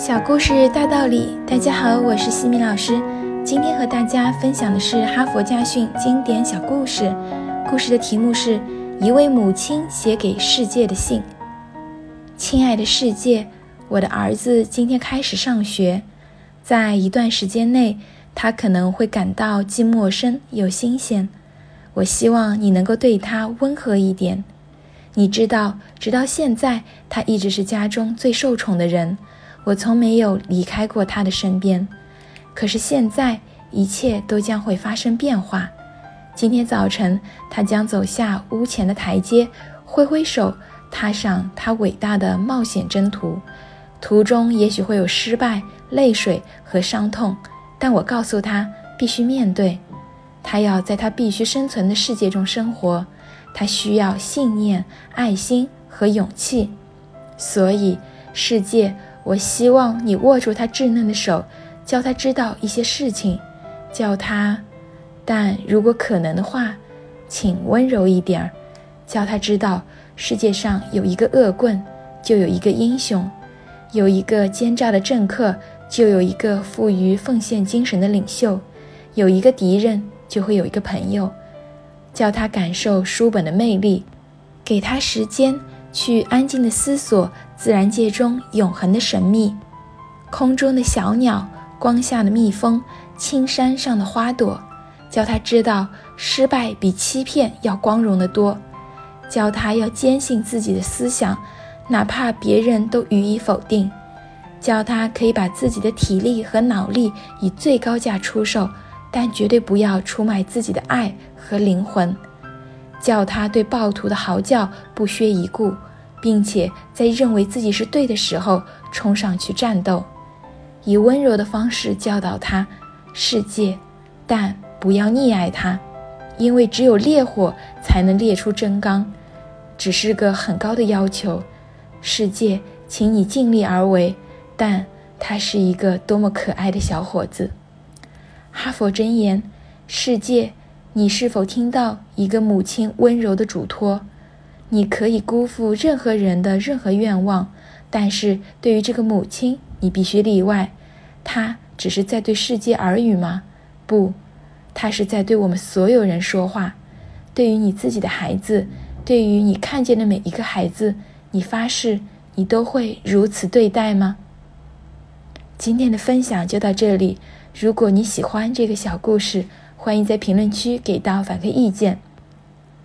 小故事大道理，大家好，我是西米老师。今天和大家分享的是《哈佛家训》经典小故事。故事的题目是一位母亲写给世界的信。亲爱的世界，我的儿子今天开始上学，在一段时间内，他可能会感到既陌生又新鲜。我希望你能够对他温和一点。你知道，直到现在，他一直是家中最受宠的人。我从没有离开过他的身边，可是现在一切都将会发生变化。今天早晨，他将走下屋前的台阶，挥挥手，踏上他伟大的冒险征途。途中也许会有失败、泪水和伤痛，但我告诉他必须面对。他要在他必须生存的世界中生活，他需要信念、爱心和勇气。所以，世界。我希望你握住他稚嫩的手，教他知道一些事情，叫他，但如果可能的话，请温柔一点儿，叫他知道世界上有一个恶棍，就有一个英雄；有一个奸诈的政客，就有一个富于奉献精神的领袖；有一个敌人，就会有一个朋友。叫他感受书本的魅力，给他时间。去安静的思索自然界中永恒的神秘，空中的小鸟，光下的蜜蜂，青山上的花朵，教他知道失败比欺骗要光荣的多，教他要坚信自己的思想，哪怕别人都予以否定，教他可以把自己的体力和脑力以最高价出售，但绝对不要出卖自己的爱和灵魂。教他对暴徒的嚎叫不屑一顾，并且在认为自己是对的时候冲上去战斗，以温柔的方式教导他世界，但不要溺爱他，因为只有烈火才能烈出真钢，只是个很高的要求。世界，请你尽力而为，但他是一个多么可爱的小伙子。哈佛箴言：世界。你是否听到一个母亲温柔的嘱托？你可以辜负任何人的任何愿望，但是对于这个母亲，你必须例外。她只是在对世界耳语吗？不，她是在对我们所有人说话。对于你自己的孩子，对于你看见的每一个孩子，你发誓你都会如此对待吗？今天的分享就到这里。如果你喜欢这个小故事，欢迎在评论区给到反馈意见。